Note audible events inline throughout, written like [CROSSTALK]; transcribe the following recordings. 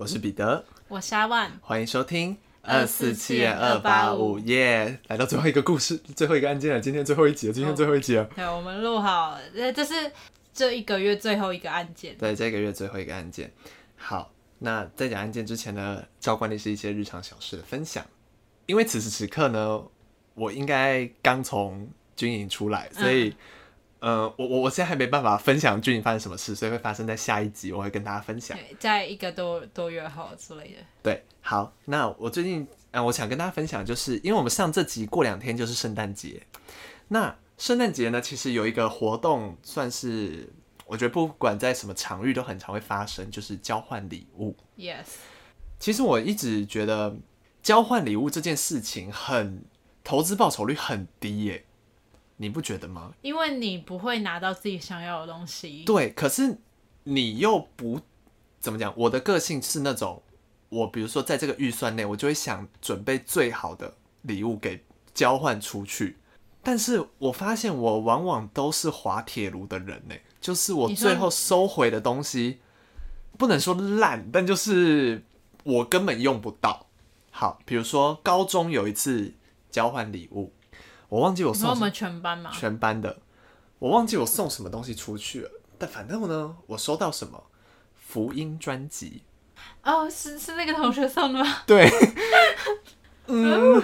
我是彼得，我是阿万，欢迎收听二四七二八五耶！来到最后一个故事，最后一个案件了，今天最后一集了，今天最后一集了。对，我们录好，这是这一个月最后一个案件。对，这个月最后一个案件。好，那在讲案件之前呢，照惯例是一些日常小事的分享。因为此时此刻呢，我应该刚从军营出来，所以。嗯呃，我我我现在还没办法分享具体发生什么事，所以会发生在下一集，我会跟大家分享。在一个多多月后之类的。对，好，那我最近，呃，我想跟大家分享，就是因为我们上这集过两天就是圣诞节，那圣诞节呢，其实有一个活动，算是我觉得不管在什么场域都很常会发生，就是交换礼物。Yes。其实我一直觉得交换礼物这件事情很投资报酬率很低耶。你不觉得吗？因为你不会拿到自己想要的东西。对，可是你又不怎么讲。我的个性是那种，我比如说在这个预算内，我就会想准备最好的礼物给交换出去。但是我发现我往往都是滑铁卢的人呢，就是我最后收回的东西，不能说烂，但就是我根本用不到。好，比如说高中有一次交换礼物。我忘记我送什么，我们全班嘛，全班的，我忘记我送什么东西出去了。但反正呢，我收到什么福音专辑。哦，是是那个同学送的吗？对，[LAUGHS] 嗯，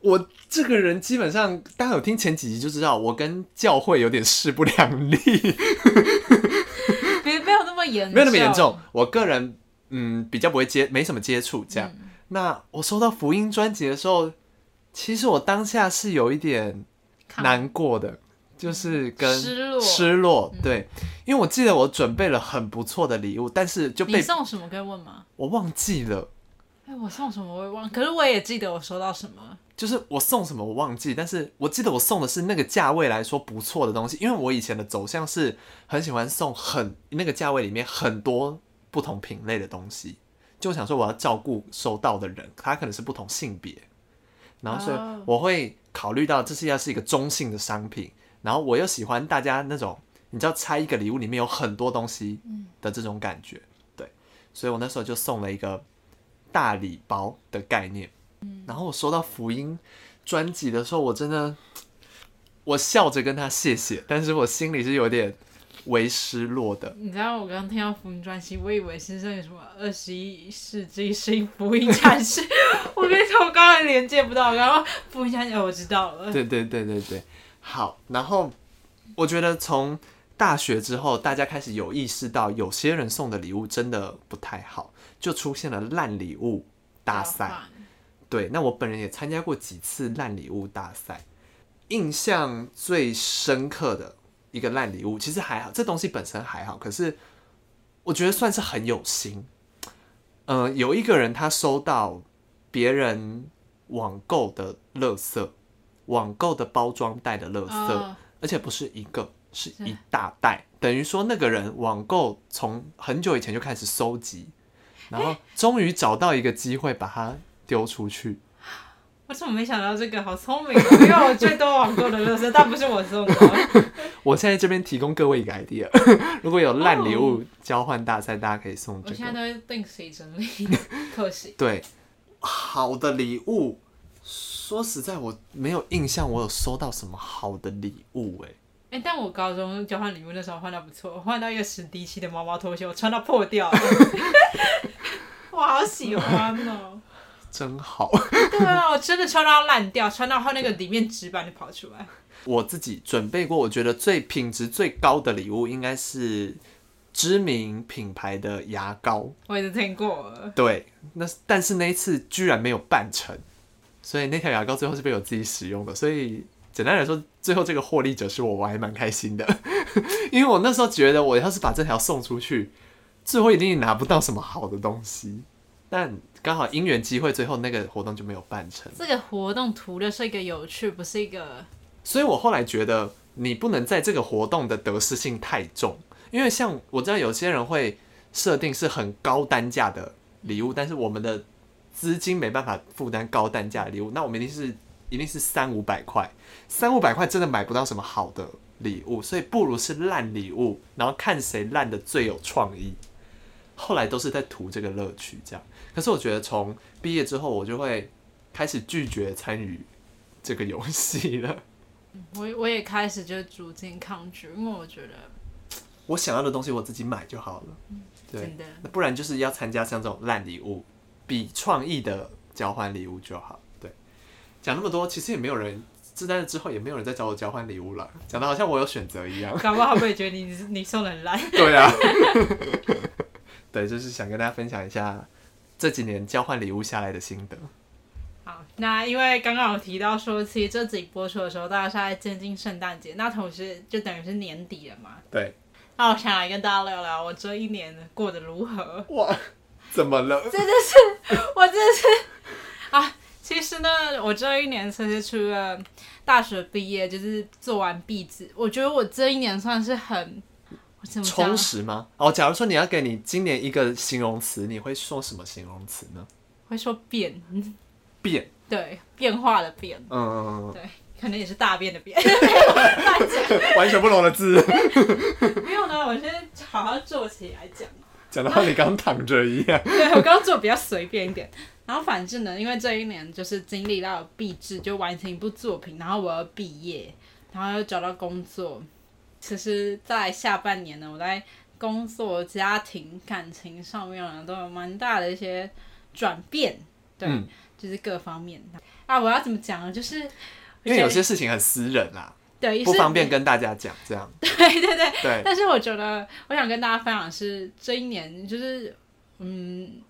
我这个人基本上大家有听前几集就知道，我跟教会有点势不两立。别没有那么严，没有那么严重。我个人嗯比较不会接，没什么接触这样。嗯、那我收到福音专辑的时候。其实我当下是有一点难过的，就是跟失落，失落，对，因为我记得我准备了很不错的礼物，但是就被你送什么可以问吗？我忘记了。哎，我送什么我也忘，可是我也记得我收到什么。就是我送什么我忘记，但是我记得我送的是那个价位来说不错的东西，因为我以前的走向是很喜欢送很那个价位里面很多不同品类的东西，就想说我要照顾收到的人，他可能是不同性别。然后所以我会考虑到这是要是一个中性的商品，然后我又喜欢大家那种你知道拆一个礼物里面有很多东西的这种感觉，对，所以我那时候就送了一个大礼包的概念。然后我收到福音专辑的时候，我真的我笑着跟他谢谢，但是我心里是有点。为失落的，你知道我刚刚听到福音专辑，我以为是那个什么二十一世纪新福音战士。[LAUGHS] 我跟你说，我刚才连接不到，然后福音战士我知道了。对对对对对，好。然后我觉得从大学之后，大家开始有意识到，有些人送的礼物真的不太好，就出现了烂礼物大赛。对，那我本人也参加过几次烂礼物大赛，印象最深刻的。一个烂礼物其实还好，这东西本身还好，可是我觉得算是很有心。嗯、呃，有一个人他收到别人网购的垃圾，网购的包装袋的垃圾，哦、而且不是一个，是一大袋。等于说那个人网购从很久以前就开始收集，然后终于找到一个机会把它丢出去。我怎么没想到这个？好聪明，因为我最多网购的乐色，但不是我送的。[LAUGHS] 我现在这边提供各位一个 idea，[LAUGHS] 如果有烂礼物交换大赛，大家可以送这个。我现在都会定时整理，[LAUGHS] 可惜。对，好的礼物，说实在，我没有印象我有收到什么好的礼物哎、欸。哎、欸，但我高中交换礼物那时候换到不错，我换到一个史迪奇的毛毛拖鞋，我穿到破掉了。我好喜欢哦。真好，对啊，我真的穿到烂掉，穿到后那个里面纸板就跑出来。我自己准备过，我觉得最品质最高的礼物应该是知名品牌的牙膏。我也是听过。对，那但是那一次居然没有办成，所以那条牙膏最后是被我自己使用的。所以简单来说，最后这个获利者是我，我还蛮开心的，[LAUGHS] 因为我那时候觉得我要是把这条送出去，最后一定拿不到什么好的东西。但刚好因缘机会，最后那个活动就没有办成。这个活动图的是一个有趣，不是一个。所以我后来觉得，你不能在这个活动的得失性太重，因为像我知道有些人会设定是很高单价的礼物，但是我们的资金没办法负担高单价礼物，那我们一定是一定是三五百块，三五百块真的买不到什么好的礼物，所以不如是烂礼物，然后看谁烂的最有创意。后来都是在图这个乐趣这样。可是我觉得从毕业之后，我就会开始拒绝参与这个游戏了。[LAUGHS] 我我也开始就逐渐抗拒，因为我觉得我想要的东西我自己买就好了。对，真的，不然就是要参加像这种烂礼物，比创意的交换礼物就好。对，讲那么多，其实也没有人，自在之后也没有人再找我交换礼物了，讲的好像我有选择一样。搞不好会觉得你你送的很烂。对啊，[LAUGHS] 对，就是想跟大家分享一下这几年交换礼物下来的心得。好，那因为刚刚有提到说，其实这集播出的时候，大家是在接近圣诞节，那同时就等于是年底了嘛。对。那我想来跟大家聊聊我这一年过得如何。哇，怎么了？[LAUGHS] 真的是，我真的是啊。其实呢，我这一年其实除了大学毕业，就是做完毕制，我觉得我这一年算是很充实吗？哦，假如说你要给你今年一个形容词，你会说什么形容词呢？会说变。变，对，变化的变，嗯嗯嗯，对，可能也是大便的便，[LAUGHS] 完全不同的字。[LAUGHS] 没有呢，我先好好坐起来讲。讲的话你刚躺着一样。[LAUGHS] 对，我刚刚坐比较随便一点，然后反正呢，因为这一年就是经历到毕制，就完成一部作品，然后我要毕业，然后又找到工作。其实，在下半年呢，我在工作、家庭、感情上面呢，都有蛮大的一些转变。对。嗯就是各方面啊，我要怎么讲呢？就是因为有些事情很私人啦，对，不方便跟大家讲这样。[LAUGHS] 对对对对。但是我觉得，我想跟大家分享的是这一年，就是嗯，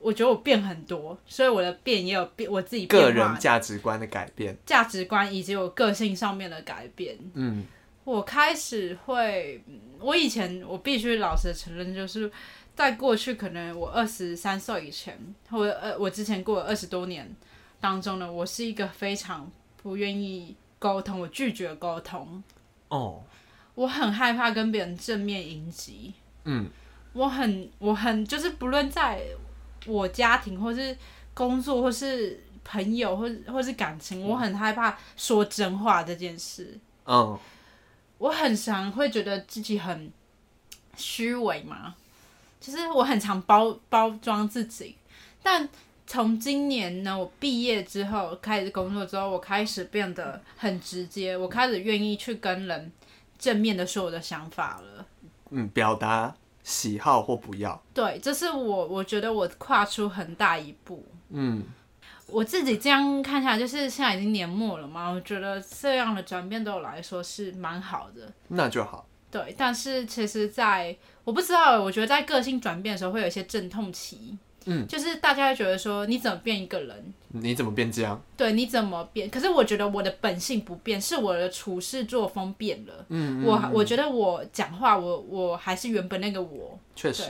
我觉得我变很多，所以我的变也有变，我自己变个人价值观的改变，价值观以及我个性上面的改变。嗯，我开始会，我以前我必须老实承认，就是。在过去，可能我二十三岁以前，或者呃，我之前过了二十多年当中呢，我是一个非常不愿意沟通，我拒绝沟通。哦，oh. 我很害怕跟别人正面迎击。嗯，我很我很就是不论在我家庭，或是工作，或是朋友，或或是感情，我很害怕说真话这件事。嗯，oh. 我很常会觉得自己很虚伪嘛。其实我很常包包装自己，但从今年呢，我毕业之后开始工作之后，我开始变得很直接，我开始愿意去跟人正面的说我的想法了。嗯，表达喜好或不要。对，这是我我觉得我跨出很大一步。嗯，我自己这样看下来，就是现在已经年末了嘛，我觉得这样的转变对我来说是蛮好的。那就好。对，但是其实，在我不知道，我觉得在个性转变的时候会有一些阵痛期，嗯，就是大家会觉得说，你怎么变一个人？你怎么变这样？对，你怎么变？可是我觉得我的本性不变，是我的处事作风变了。嗯，嗯，嗯，我我觉得我讲话，我我还是原本那个我。确实，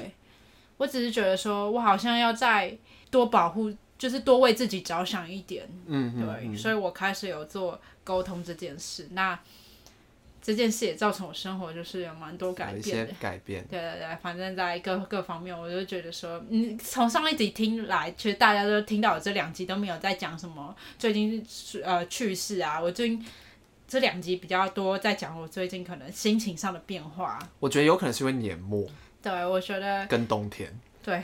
我只是觉得说我好像要再多保护，就是多为自己着想一点。嗯，嗯，对，所以我开始有做沟通这件事。那。这件事也造成我生活就是有蛮多改变的，改变。对对对，反正在各各方面，我就觉得说，嗯，从上一集听来，其实大家都听到我这两集都没有在讲什么最近呃趣事啊。我最近这两集比较多在讲我最近可能心情上的变化。我觉得有可能是因为年末。对，我觉得跟冬天。对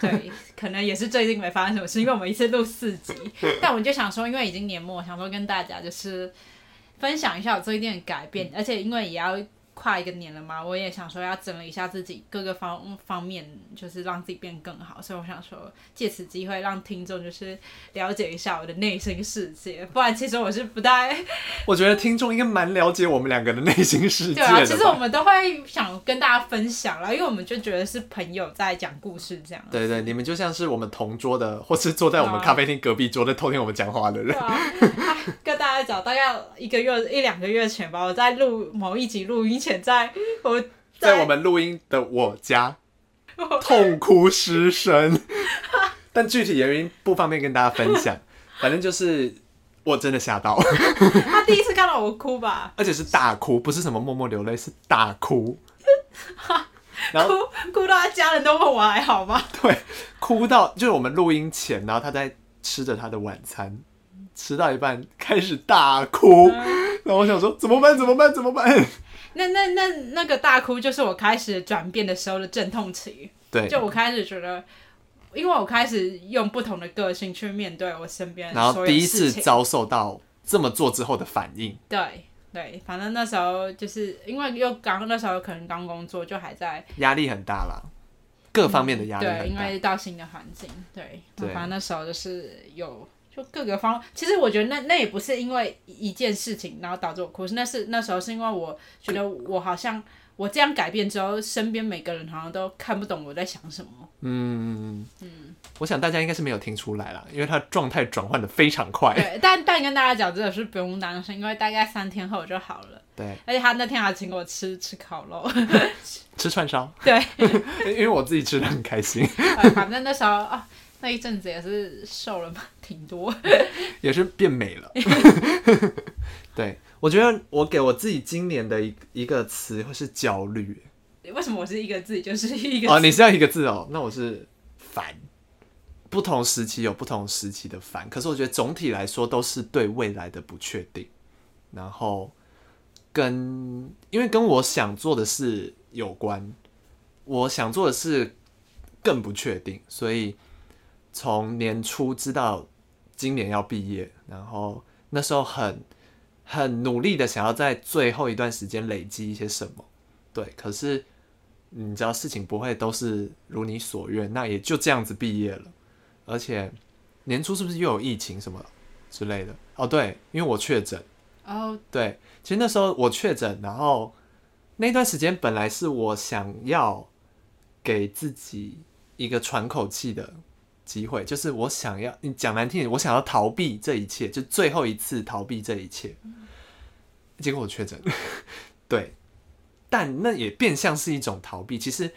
对，[LAUGHS] 可能也是最近没发生什么事，因为我们一次录四集，[LAUGHS] 但我就想说，因为已经年末，想说跟大家就是。分享一下我最近的改变，而且因为也要跨一个年了嘛，我也想说要整理一下自己各个方方面，就是让自己变更好。所以我想说，借此机会让听众就是了解一下我的内心世界。不然其实我是不太 [LAUGHS]…… 我觉得听众应该蛮了解我们两个的内心世界。对啊，其实我们都会想跟大家分享啦，因为我们就觉得是朋友在讲故事这样。对对，你们就像是我们同桌的，或是坐在我们咖啡厅隔壁桌在偷听我们讲话的人。[LAUGHS] 跟大家讲，大概一个月一两个月前吧，我在录某一集录音前在，在我在我们录音的我家痛哭失声，[LAUGHS] 但具体原因不方便跟大家分享。[LAUGHS] 反正就是我真的吓到，[LAUGHS] 他第一次看到我哭吧，而且是大哭，不是什么默默流泪，是大哭，然后哭哭到他家人都问我还好吗？对，哭到就是我们录音前，然后他在吃着他的晚餐。吃到一半开始大哭，嗯、然后我想说怎么办？怎么办？怎么办？那那那那个大哭就是我开始转变的时候的阵痛期。对，就我开始觉得，因为我开始用不同的个性去面对我身边，然后第一次遭受到这么做之后的反应。对对，反正那时候就是因为又刚那时候可能刚工作，就还在压力很大啦，各方面的压力。嗯、对，因为到新的环境，对，对反正那时候就是有。就各个方，其实我觉得那那也不是因为一件事情，然后导致我哭，是那是那时候是因为我觉得我好像我这样改变之后，身边每个人好像都看不懂我在想什么。嗯嗯，我想大家应该是没有听出来了，因为他状态转换的非常快。对，但但跟大家讲，真的是不用担心，因为大概三天后就好了。对，而且他那天还请我吃 [LAUGHS] 吃烤肉，吃串烧。对，[LAUGHS] 因为我自己吃的很开心。[LAUGHS] 反正那时候啊。那一阵子也是瘦了嘛，挺多，[LAUGHS] 也是变美了。[LAUGHS] 对，我觉得我给我自己今年的一一个词会是焦虑。为什么我是一个字就是一个？哦，你是要一个字哦，那我是烦。不同时期有不同时期的烦，可是我觉得总体来说都是对未来的不确定，然后跟因为跟我想做的事有关，我想做的事更不确定，所以。从年初知道今年要毕业，然后那时候很很努力的想要在最后一段时间累积一些什么，对。可是你知道事情不会都是如你所愿，那也就这样子毕业了。而且年初是不是又有疫情什么之类的？哦，对，因为我确诊。哦，对，其实那时候我确诊，然后那段时间本来是我想要给自己一个喘口气的。机会就是我想要你讲难听点，我想要逃避这一切，就最后一次逃避这一切。结果我确诊，[LAUGHS] 对，但那也变相是一种逃避。其实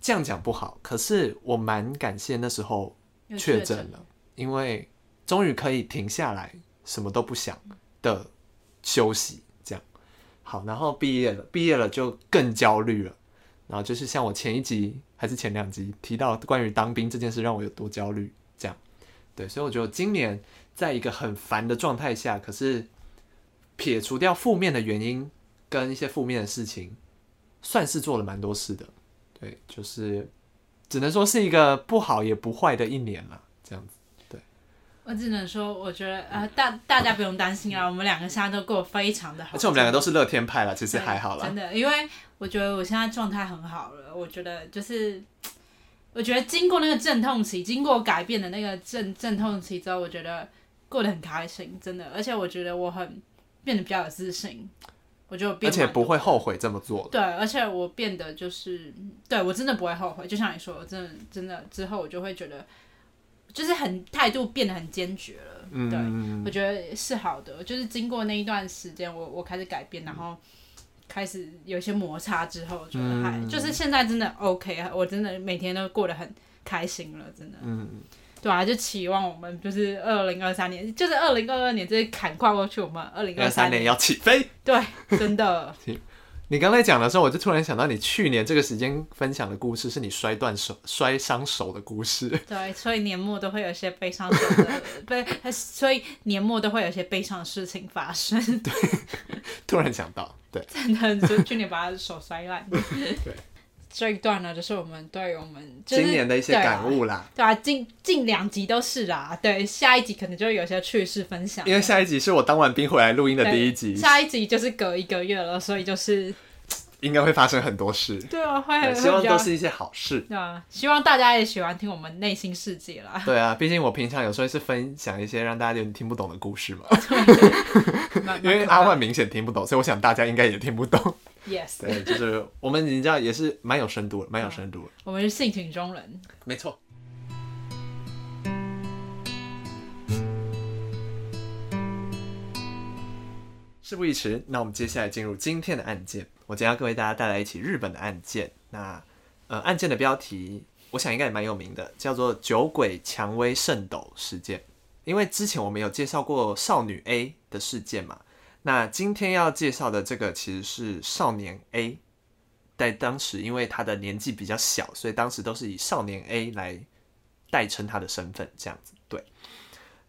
这样讲不好，可是我蛮感谢那时候确诊了，因为终于可以停下来，什么都不想的休息。这样好，然后毕业了，毕业了就更焦虑了。然后就是像我前一集还是前两集提到关于当兵这件事，让我有多焦虑，这样，对，所以我觉得今年在一个很烦的状态下，可是撇除掉负面的原因跟一些负面的事情，算是做了蛮多事的，对，就是只能说是一个不好也不坏的一年了，这样子。我只能说，我觉得呃，大大家不用担心啊，我们两个现在都过得非常的好，而且我们两个都是乐天派了，其实还好啦。真的，因为我觉得我现在状态很好了，我觉得就是，我觉得经过那个阵痛期，经过改变的那个阵阵痛期之后，我觉得过得很开心，真的，而且我觉得我很变得比较有自信，我觉得我变，而且不会后悔这么做。对，而且我变得就是，对我真的不会后悔，就像你说，我真的真的之后我就会觉得。就是很态度变得很坚决了，嗯、对，我觉得是好的。就是经过那一段时间，我我开始改变，然后开始有一些摩擦之后，觉得还、嗯、就是现在真的 OK，我真的每天都过得很开心了，真的。嗯，对啊，就期望我们就是二零二三年，就是二零二二年这些坎跨过去，我们二零二三年要起飞。对，真的。[LAUGHS] 你刚才讲的时候，我就突然想到，你去年这个时间分享的故事，是你摔断手、摔伤手的故事。[LAUGHS] 对，所以年末都会有些悲伤的，对，所以年末都会有些悲伤的事情发生。[LAUGHS] 对，突然想到，对，真的，就去年把他的手摔烂。[LAUGHS] 对。这一段呢，就是我们对我们、就是、今年的一些感悟啦。对啊，近近两集都是啦。对，下一集可能就会有些趣事分享。因为下一集是我当完兵回来录音的第一集。下一集就是隔一个月了，所以就是应该会发生很多事。对啊，会很希望都是一些好事。对啊，希望大家也喜欢听我们内心世界啦。[LAUGHS] 对啊，毕竟我平常有时候是分享一些让大家有点听不懂的故事嘛。[LAUGHS] [LAUGHS] 因为阿万明显听不懂，所以我想大家应该也听不懂。Yes，对，就是我们你知道也是蛮有深度的，蛮有深度的。嗯、我们是性情中人，没错。事不宜迟，那我们接下来进入今天的案件。我将要各位大家带来一起日本的案件。那呃，案件的标题我想应该也蛮有名的，叫做“酒鬼蔷薇圣斗事件”。因为之前我们有介绍过少女 A 的事件嘛。那今天要介绍的这个其实是少年 A，在当时因为他的年纪比较小，所以当时都是以少年 A 来代称他的身份，这样子。对，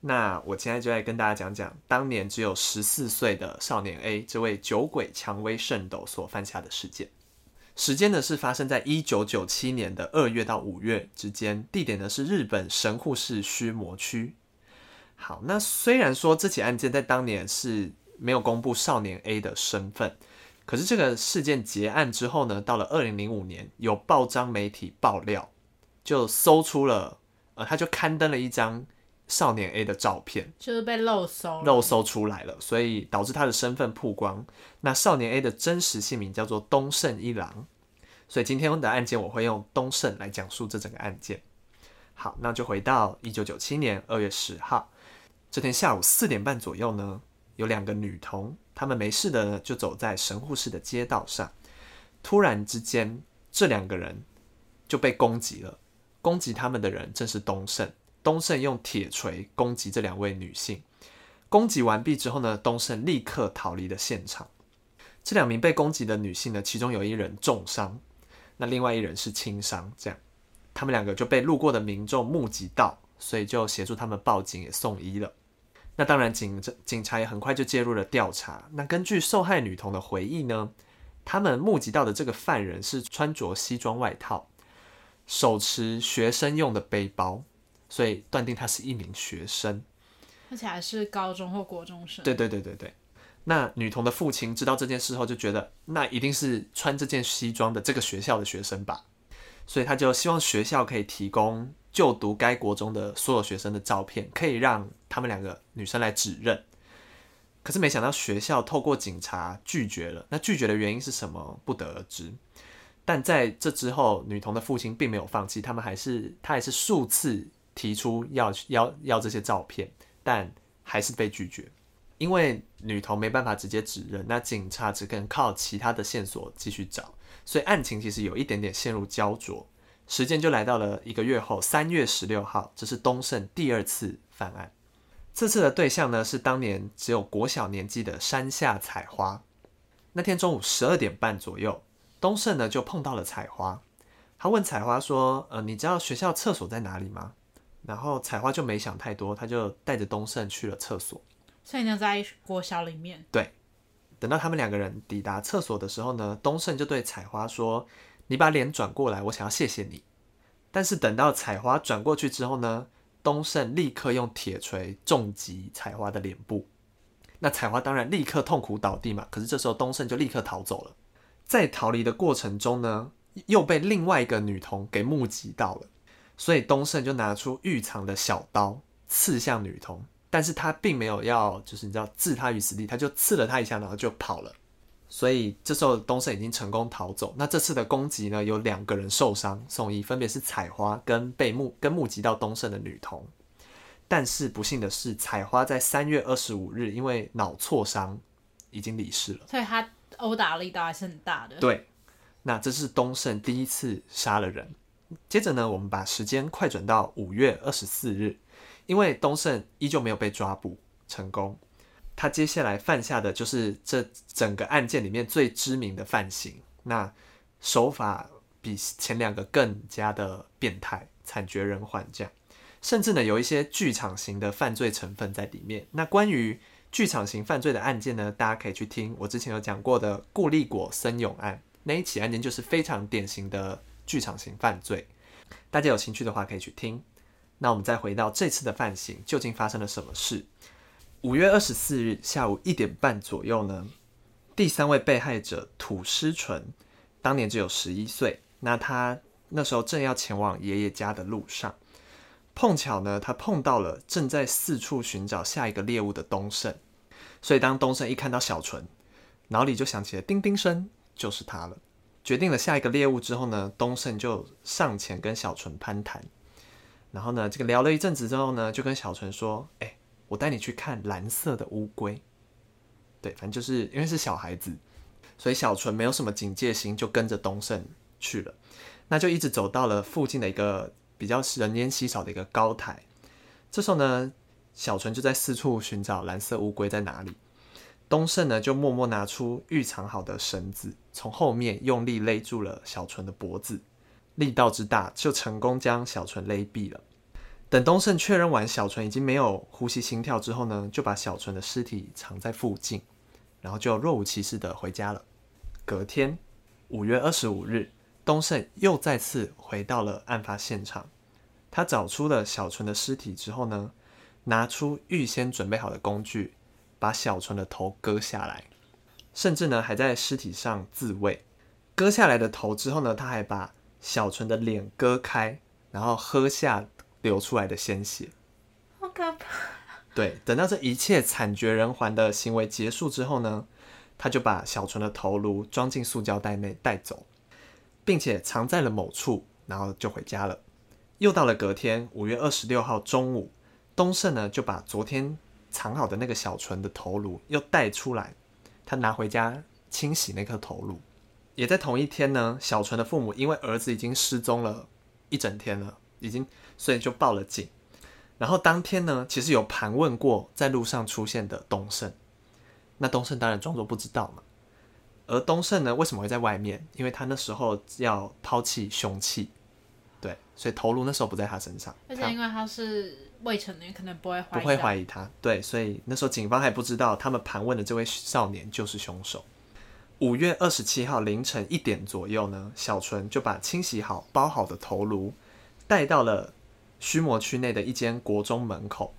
那我现在就来跟大家讲讲当年只有十四岁的少年 A 这位酒鬼蔷薇圣斗所犯下的事件。时间呢是发生在一九九七年的二月到五月之间，地点呢是日本神户市须磨区。好，那虽然说这起案件在当年是没有公布少年 A 的身份，可是这个事件结案之后呢，到了二零零五年，有报章媒体爆料，就搜出了，呃，他就刊登了一张少年 A 的照片，就是被漏搜，漏搜出来了，所以导致他的身份曝光。那少年 A 的真实姓名叫做东胜一郎，所以今天的案件我会用东胜来讲述这整个案件。好，那就回到一九九七年二月十号这天下午四点半左右呢，有两个女童，她们没事的呢，就走在神户市的街道上，突然之间，这两个人就被攻击了。攻击他们的人正是东胜。东胜用铁锤攻击这两位女性，攻击完毕之后呢，东胜立刻逃离了现场。这两名被攻击的女性呢，其中有一人重伤，那另外一人是轻伤。这样，他们两个就被路过的民众目击到，所以就协助他们报警，也送医了。那当然警，警警察也很快就介入了调查。那根据受害女童的回忆呢，他们目击到的这个犯人是穿着西装外套，手持学生用的背包。所以断定他是一名学生，而且还是高中或国中生。对对对对对。那女童的父亲知道这件事后，就觉得那一定是穿这件西装的这个学校的学生吧，所以他就希望学校可以提供就读该国中的所有学生的照片，可以让他们两个女生来指认。可是没想到学校透过警察拒绝了，那拒绝的原因是什么？不得而知。但在这之后，女童的父亲并没有放弃，他们还是他还是数次。提出要要要这些照片，但还是被拒绝，因为女童没办法直接指认，那警察只能靠其他的线索继续找，所以案情其实有一点点陷入焦灼。时间就来到了一个月后，三月十六号，这是东胜第二次犯案。这次的对象呢是当年只有国小年纪的山下彩花。那天中午十二点半左右，东胜呢就碰到了彩花，他问彩花说：“呃，你知道学校厕所在哪里吗？”然后彩花就没想太多，他就带着东胜去了厕所。所以呢，在国小里面。对，等到他们两个人抵达厕所的时候呢，东胜就对彩花说：“你把脸转过来，我想要谢谢你。”但是等到彩花转过去之后呢，东胜立刻用铁锤重击彩花的脸部。那彩花当然立刻痛苦倒地嘛。可是这时候东胜就立刻逃走了。在逃离的过程中呢，又被另外一个女童给目击到了。所以东胜就拿出预藏的小刀刺向女童，但是他并没有要，就是你知道置她于死地，他就刺了她一下，然后就跑了。所以这时候东胜已经成功逃走。那这次的攻击呢，有两个人受伤送医，分别是彩花跟被目跟目击到东胜的女童。但是不幸的是，彩花在三月二十五日因为脑挫伤已经离世了。所以他殴打力道还是很大的。对，那这是东胜第一次杀了人。接着呢，我们把时间快转到五月二十四日，因为东胜依旧没有被抓捕成功，他接下来犯下的就是这整个案件里面最知名的犯行，那手法比前两个更加的变态，惨绝人寰，这样，甚至呢有一些剧场型的犯罪成分在里面。那关于剧场型犯罪的案件呢，大家可以去听我之前有讲过的顾立果森永案，那一起案件就是非常典型的。剧场型犯罪，大家有兴趣的话可以去听。那我们再回到这次的犯行，究竟发生了什么事？五月二十四日下午一点半左右呢，第三位被害者土师纯，当年只有十一岁。那他那时候正要前往爷爷家的路上，碰巧呢，他碰到了正在四处寻找下一个猎物的东胜。所以当东胜一看到小纯，脑里就响起了叮叮声，就是他了。决定了下一个猎物之后呢，东胜就上前跟小纯攀谈，然后呢，这个聊了一阵子之后呢，就跟小纯说：“哎、我带你去看蓝色的乌龟。”对，反正就是因为是小孩子，所以小纯没有什么警戒心，就跟着东胜去了。那就一直走到了附近的一个比较人烟稀少的一个高台。这时候呢，小纯就在四处寻找蓝色乌龟在哪里。东胜呢，就默默拿出预藏好的绳子，从后面用力勒住了小纯的脖子，力道之大，就成功将小纯勒毙了。等东胜确认完小纯已经没有呼吸心跳之后呢，就把小纯的尸体藏在附近，然后就若无其事的回家了。隔天，五月二十五日，东胜又再次回到了案发现场。他找出了小纯的尸体之后呢，拿出预先准备好的工具，把小纯的头割下来，甚至呢还在尸体上自慰。割下来的头之后呢，他还把小纯的脸割开，然后喝下流出来的鲜血。好可怕！对，等到这一切惨绝人寰的行为结束之后呢，他就把小纯的头颅装进塑胶袋内带走，并且藏在了某处，然后就回家了。又到了隔天五月二十六号中午，东胜呢就把昨天藏好的那个小纯的头颅又带出来，他拿回家清洗那颗头颅。也在同一天呢，小纯的父母因为儿子已经失踪了一整天了，已经所以就报了警。然后当天呢，其实有盘问过在路上出现的东胜，那东胜当然装作不知道嘛。而东胜呢，为什么会在外面？因为他那时候要抛弃凶器。对，所以头颅那时候不在他身上，而且因为他是未成年，可能不会怀疑不会怀疑他。对，所以那时候警方还不知道他们盘问的这位少年就是凶手。五月二十七号凌晨一点左右呢，小纯就把清洗好、包好的头颅带到了须磨区内的一间国中门口，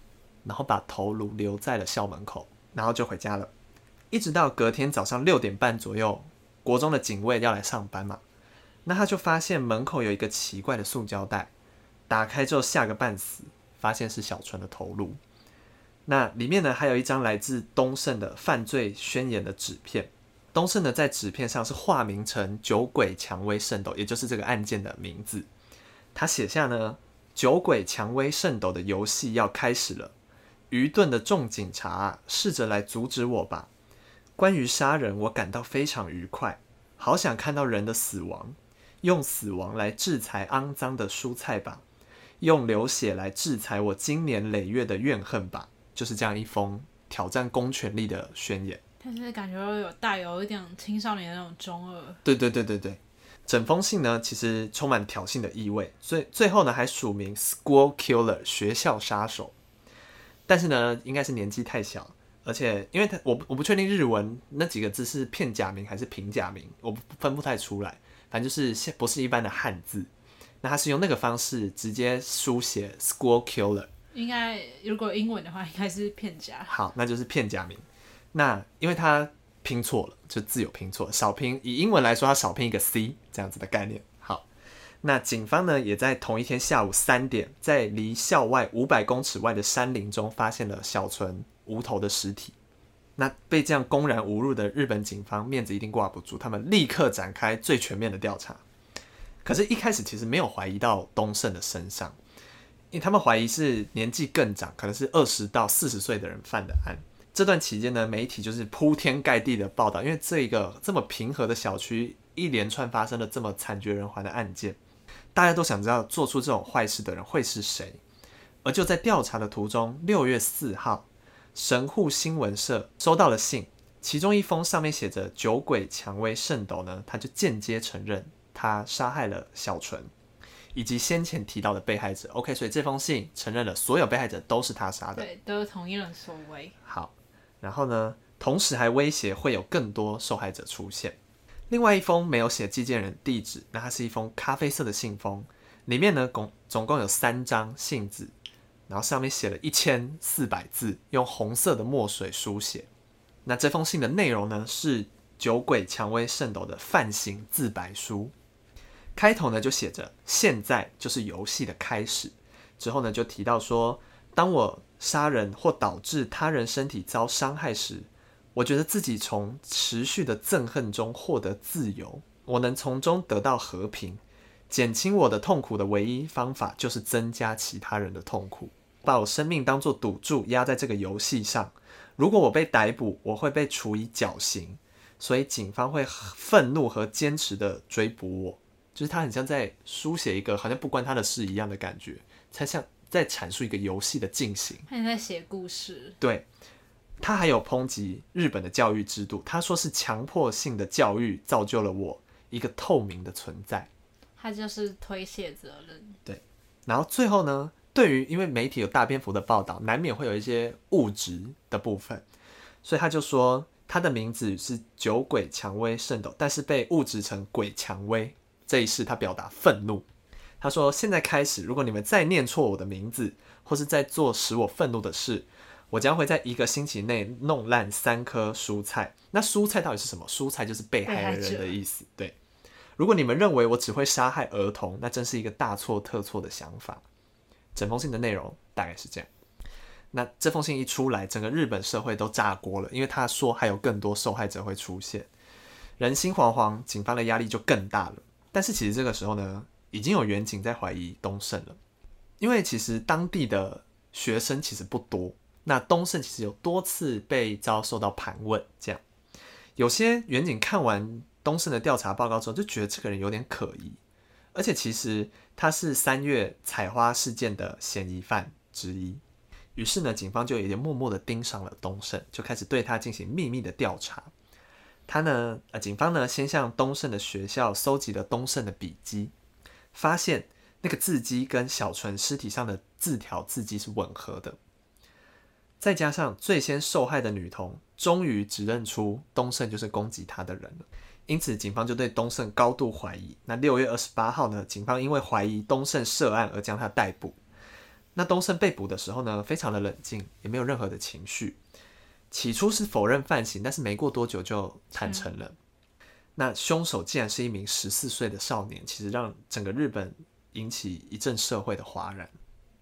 然后把头颅留在了校门口，然后就回家了。一直到隔天早上六点半左右，国中的警卫要来上班嘛。那他就发现门口有一个奇怪的塑胶袋，打开之后吓个半死，发现是小纯的头颅。那里面呢，还有一张来自东胜的犯罪宣言的纸片。东胜呢，在纸片上是化名成酒鬼蔷薇圣斗，也就是这个案件的名字。他写下呢，酒鬼蔷薇圣斗的游戏要开始了，愚钝的众警察试着来阻止我吧。关于杀人，我感到非常愉快，好想看到人的死亡。用死亡来制裁肮脏的蔬菜吧，用流血来制裁我经年累月的怨恨吧，就是这样一封挑战公权力的宣言。但是感觉有带有一点青少年的那种中二。对对对对对，整封信呢，其实充满挑衅的意味，所以最后呢还署名 “school killer” 学校杀手。但是呢，应该是年纪太小，而且因为他我我不确定日文那几个字是片假名还是平假名，我分不太出来。反正就是不是一般的汉字，那他是用那个方式直接书写 “school killer”。应该如果英文的话，应该是片假。好，那就是片假名。那因为他拼错了，就字有拼错，少拼。以英文来说，它少拼一个 C，这样子的概念。好，那警方呢也在同一天下午三点，在离校外五百公尺外的山林中发现了小纯无头的尸体。那被这样公然侮辱的日本警方面子一定挂不住，他们立刻展开最全面的调查。可是，一开始其实没有怀疑到东胜的身上，因为他们怀疑是年纪更长，可能是二十到四十岁的人犯的案。这段期间呢，媒体就是铺天盖地的报道，因为这一个这么平和的小区，一连串发生了这么惨绝人寰的案件，大家都想知道做出这种坏事的人会是谁。而就在调查的途中，六月四号。神户新闻社收到了信，其中一封上面写着“酒鬼蔷薇圣斗”呢，他就间接承认他杀害了小纯，以及先前提到的被害者。OK，所以这封信承认了所有被害者都是他杀的，对，都是同一人所为。好，然后呢，同时还威胁会有更多受害者出现。另外一封没有写寄件人地址，那它是一封咖啡色的信封，里面呢共总共有三张信纸。然后上面写了一千四百字，用红色的墨水书写。那这封信的内容呢，是酒鬼蔷薇圣斗的犯行自白书。开头呢就写着“现在就是游戏的开始”，之后呢就提到说：“当我杀人或导致他人身体遭伤害时，我觉得自己从持续的憎恨中获得自由，我能从中得到和平。减轻我的痛苦的唯一方法就是增加其他人的痛苦。”把我生命当作赌注压在这个游戏上，如果我被逮捕，我会被处以绞刑，所以警方会愤怒和坚持的追捕我。就是他很像在书写一个好像不关他的事一样的感觉，才像在阐述一个游戏的进行。他也在写故事。对，他还有抨击日本的教育制度，他说是强迫性的教育造就了我一个透明的存在。他就是推卸责任。对，然后最后呢？对于，因为媒体有大篇幅的报道，难免会有一些物质的部分，所以他就说，他的名字是酒鬼蔷薇圣斗，但是被误植成鬼蔷薇。这一世他表达愤怒，他说：“现在开始，如果你们再念错我的名字，或是在做使我愤怒的事，我将会在一个星期内弄烂三颗蔬菜。那蔬菜到底是什么？蔬菜就是被害人的意思。对，如果你们认为我只会杀害儿童，那真是一个大错特错的想法。整封信的内容大概是这样。那这封信一出来，整个日本社会都炸锅了，因为他说还有更多受害者会出现，人心惶惶，警方的压力就更大了。”但是其实这个时候呢，已经有远景在怀疑东胜了，因为其实当地的学生其实不多。那东胜其实有多次被遭受到盘问，这样有些远景看完东胜的调查报告之后，就觉得这个人有点可疑，而且其实他是三月采花事件的嫌疑犯之一。于是呢，警方就有点默默的盯上了东胜，就开始对他进行秘密的调查。他呢，呃，警方呢，先向东胜的学校搜集了东胜的笔记，发现那个字迹跟小纯尸体上的字条字迹是吻合的。再加上最先受害的女童终于指认出东胜就是攻击她的人了，因此警方就对东胜高度怀疑。那六月二十八号呢，警方因为怀疑东胜涉案而将他逮捕。那东胜被捕的时候呢，非常的冷静，也没有任何的情绪。起初是否认犯行，但是没过多久就坦诚了。那凶手竟然是一名十四岁的少年，其实让整个日本引起一阵社会的哗然。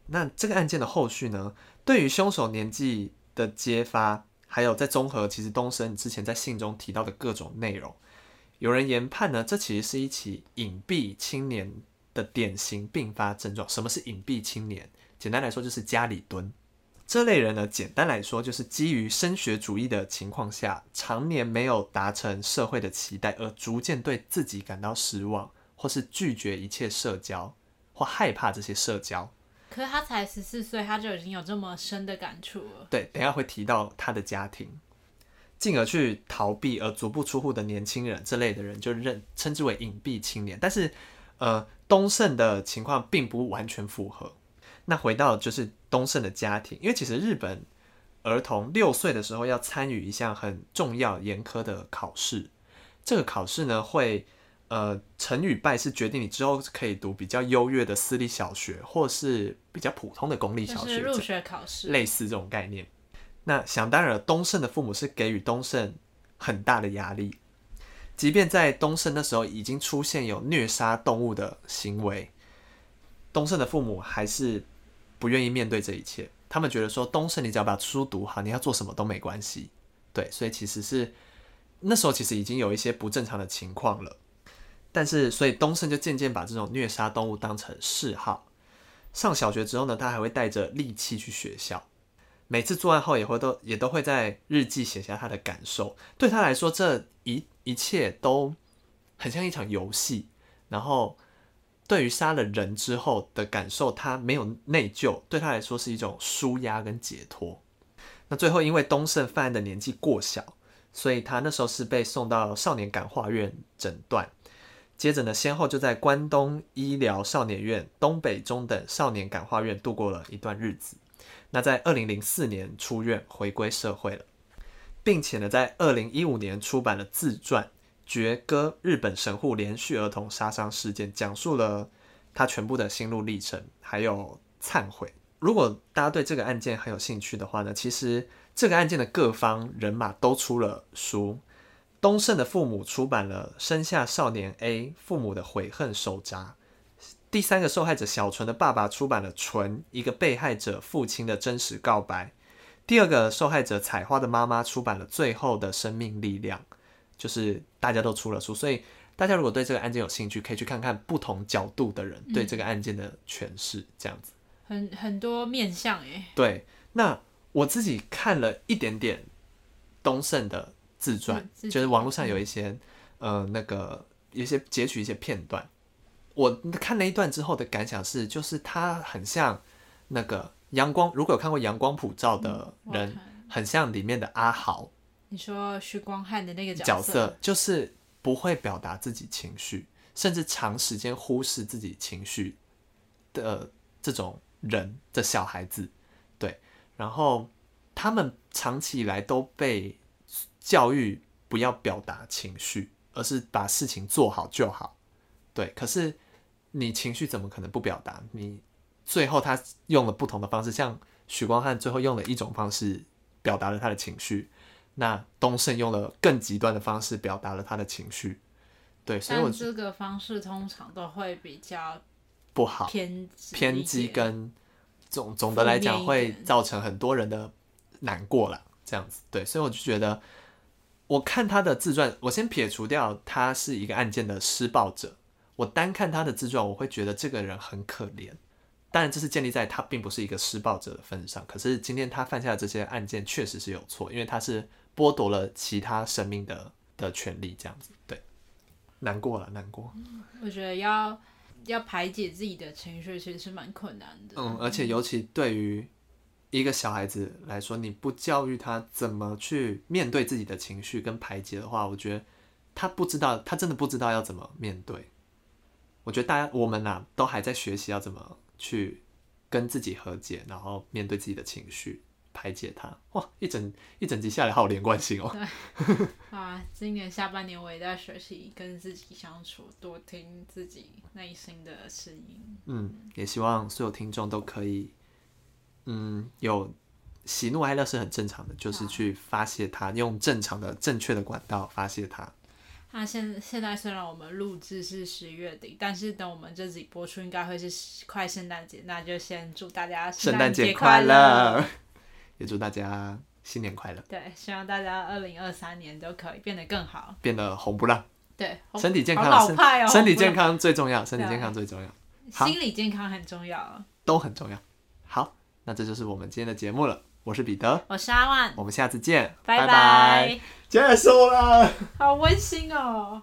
那这个案件的后续呢？对于凶手年纪的揭发，还有在综合其实东升之前在信中提到的各种内容，有人研判呢，这其实是一起隐蔽青年的典型并发症状。什么是隐蔽青年？简单来说就是家里蹲。这类人呢，简单来说就是基于升学主义的情况下，常年没有达成社会的期待，而逐渐对自己感到失望，或是拒绝一切社交，或害怕这些社交。可是他才十四岁，他就已经有这么深的感触了。对，等一下会提到他的家庭，进而去逃避而足不出户的年轻人，这类的人就认称之为隐蔽青年。但是，呃，东胜的情况并不完全符合。那回到就是东胜的家庭，因为其实日本儿童六岁的时候要参与一项很重要严苛的考试，这个考试呢会呃成与败是决定你之后可以读比较优越的私立小学，或是比较普通的公立小学，入学考试类似这种概念。那想当然，东胜的父母是给予东胜很大的压力，即便在东胜那时候已经出现有虐杀动物的行为，东胜的父母还是。不愿意面对这一切，他们觉得说东胜，你只要把书读好，你要做什么都没关系。对，所以其实是那时候其实已经有一些不正常的情况了。但是，所以东胜就渐渐把这种虐杀动物当成嗜好。上小学之后呢，他还会带着利器去学校，每次作案后也会都也都会在日记写下他的感受。对他来说，这一一切都很像一场游戏。然后。对于杀了人之后的感受，他没有内疚，对他来说是一种舒压跟解脱。那最后，因为东胜犯案的年纪过小，所以他那时候是被送到少年感化院诊断。接着呢，先后就在关东医疗少年院、东北中等少年感化院度过了一段日子。那在二零零四年出院回归社会了，并且呢，在二零一五年出版了自传。绝歌日本神户连续儿童杀伤事件，讲述了他全部的心路历程，还有忏悔。如果大家对这个案件很有兴趣的话呢，其实这个案件的各方人马都出了书。东胜的父母出版了《生下少年 A 父母的悔恨手札》，第三个受害者小纯的爸爸出版了《纯一个被害者父亲的真实告白》，第二个受害者彩花的妈妈出版了《最后的生命力量》。就是大家都出了书，所以大家如果对这个案件有兴趣，可以去看看不同角度的人对这个案件的诠释，这样子。很很多面相诶。对，那我自己看了一点点东胜的自传，就是网络上有一些呃那个一些截取一些片段，我看了一段之后的感想是，就是他很像那个阳光，如果有看过《阳光普照》的人，很像里面的阿豪。你说许光汉的那个角色，角色就是不会表达自己情绪，甚至长时间忽视自己情绪的这种人的小孩子，对。然后他们长期以来都被教育不要表达情绪，而是把事情做好就好。对，可是你情绪怎么可能不表达？你最后他用了不同的方式，像许光汉最后用了一种方式表达了他的情绪，那东胜用了更极端的方式表达了他的情绪。对，所以我这个方式通常都会比较不好，偏偏激跟总总的来讲会造成很多人的难过了，这样子。对，所以我就觉得，我看他的自传，我先撇除掉他是一个案件的施暴者。我单看他的自传，我会觉得这个人很可怜。当然，这是建立在他并不是一个施暴者的份上。可是今天他犯下的这些案件确实是有错，因为他是剥夺了其他生命的的权利，这样子。对，难过了，难过。我觉得要要排解自己的情绪，其实是蛮困难的。嗯，而且尤其对于一个小孩子来说，你不教育他怎么去面对自己的情绪跟排解的话，我觉得他不知道，他真的不知道要怎么面对。我觉得大家我们呐、啊、都还在学习要怎么去跟自己和解，然后面对自己的情绪，排解它。哇，一整一整集下来好有连贯性哦。对。[LAUGHS] 啊，今年下半年我也在学习跟自己相处，多听自己内心的声音。嗯，也希望所有听众都可以，嗯，有喜怒哀乐是很正常的，就是去发泄它，用正常的、正确的管道发泄它。那现现在虽然我们录制是十月底，但是等我们这集播出，应该会是快圣诞节，那就先祝大家圣诞节快乐，也祝大家新年快乐。对，希望大家二零二三年都可以变得更好，变得红不让。对，身体健康，老派哦，身体健康最重要，身体健康最重要，心理健康很重要，都很重要。好，那这就是我们今天的节目了。我是彼得，我是阿万，我们下次见，拜拜。结束了，好温馨哦。